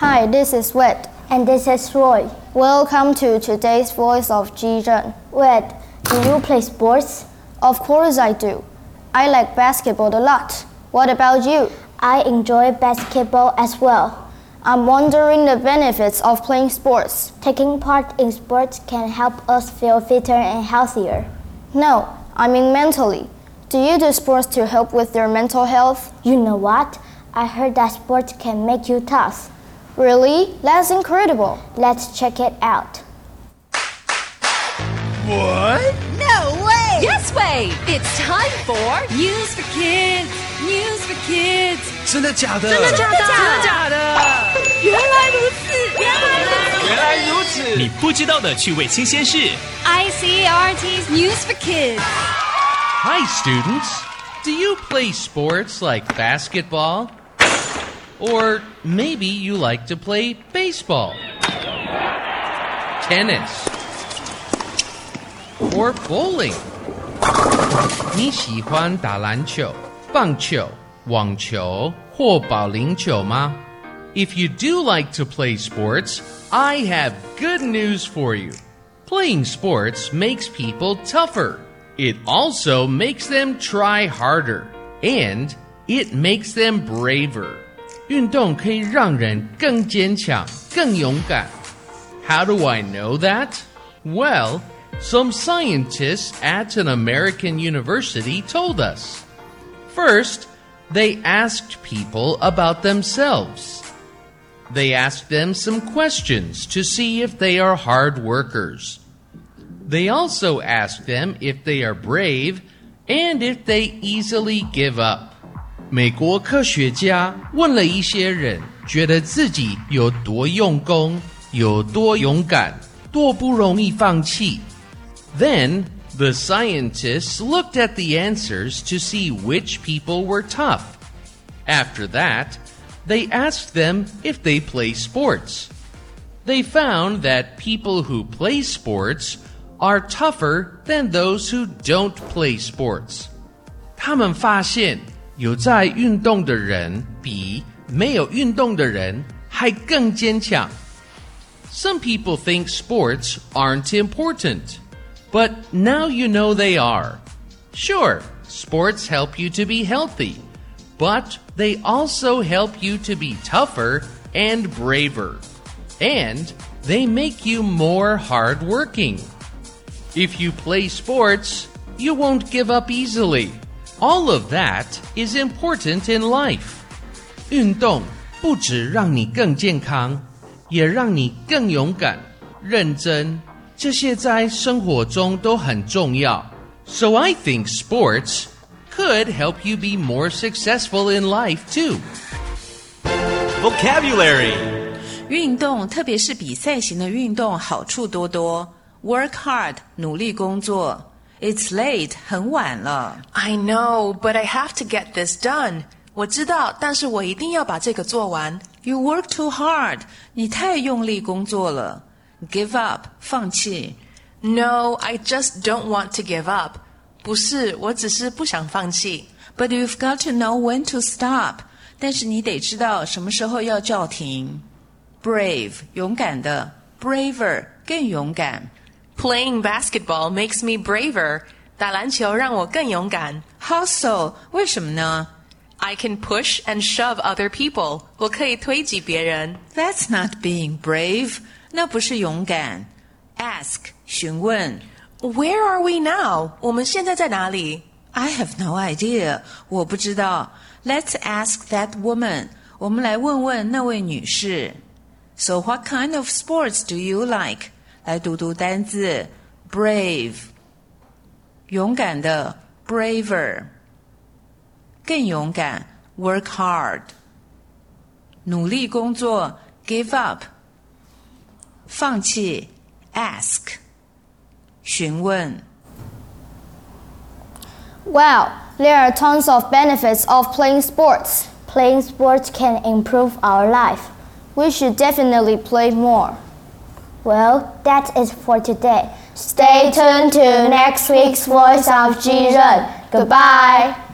Hi, this is Wet. And this is Roy. Welcome to today's Voice of Chi-Jen. Wet, do you play sports? Of course I do. I like basketball a lot. What about you? I enjoy basketball as well. I'm wondering the benefits of playing sports. Taking part in sports can help us feel fitter and healthier. No, I mean mentally. Do you do sports to help with your mental health? You know what? I heard that sports can make you tough. Really? That's incredible. Let's check it out. What? No way! Yes way! It's time for News for Kids. News for Kids. 真的假的？真的假的？真的假的？原来如此！原来如此！原来如此！你不知道的趣味新鲜事。 ICRT's News for Kids. Hi, students. Do you play sports like basketball? Or maybe you like to play baseball, tennis, or bowling. 你喜欢打篮球、棒球、网球或保龄球吗？If you do like to play sports, I have good news for you. Playing sports makes people tougher. It also makes them try harder. And it makes them braver. 运动可以让人更坚强、更勇敢。How do I know that? Well, some scientists at an American university told us. First, they asked people about themselves. They asked them some questions to see if they are hard workers. They also asked them if they are brave and if they easily give up. 美国科学家问了一些人，觉得自己有多用功，有多勇敢，多不容易放弃。Then the scientists looked at the answers to see which people were tough. After that, they asked them if they play sports. They found that people who play sports are tougher than those who don't play sports. 他们发现 有在运动的人比没有运动的人还更坚强。Some people think sports aren't important, but now you know they are. Sure, sports help you to be healthy, but they also help you to be tougher and braver. And they make you more hardworking. If you play sports, you won't give up easily. All of that is important in life. 运动不只让你更健康，也让你更勇敢、认真。这些在生活中都很重要。So I think sports could help you be more successful in life too. Vocabulary 运动，特别是比赛型的运动，好处多多。Work hard，努力工作。 It's late，很晚了。 I know, but I have to get this done. 我知道，但是我一定要把这个做完。 You work too hard，你太用力工作了。Give up，放弃。 No, I just don't want to give up. 不是，我只是不想放弃。 But you've got to know when to stop。但是你得知道什么时候要叫停。Brave，勇敢的。Braver，更勇敢。 Playing basketball makes me braver. 打篮球让我更勇敢。 How so？为什么呢 I can push and shove other people. 我可以推挤别人。 ？That's not being brave，那不是勇敢。Ask，询问。 Where are we now? 我们现在在哪里 I have no idea，我不知道。Let's ask that woman。我们来问问那位女士。So what kind of sports do you like？ 来读读单字：brave，勇敢的；braver，更勇敢；work hard，努力工作；give up，放弃；ask，询问。 Wow, there are tons of benefits of playing sports. Playing sports can improve our life. We should definitely play more. Well, that is for today. Stay tuned to next week's Voice of Chi-Jen. Goodbye.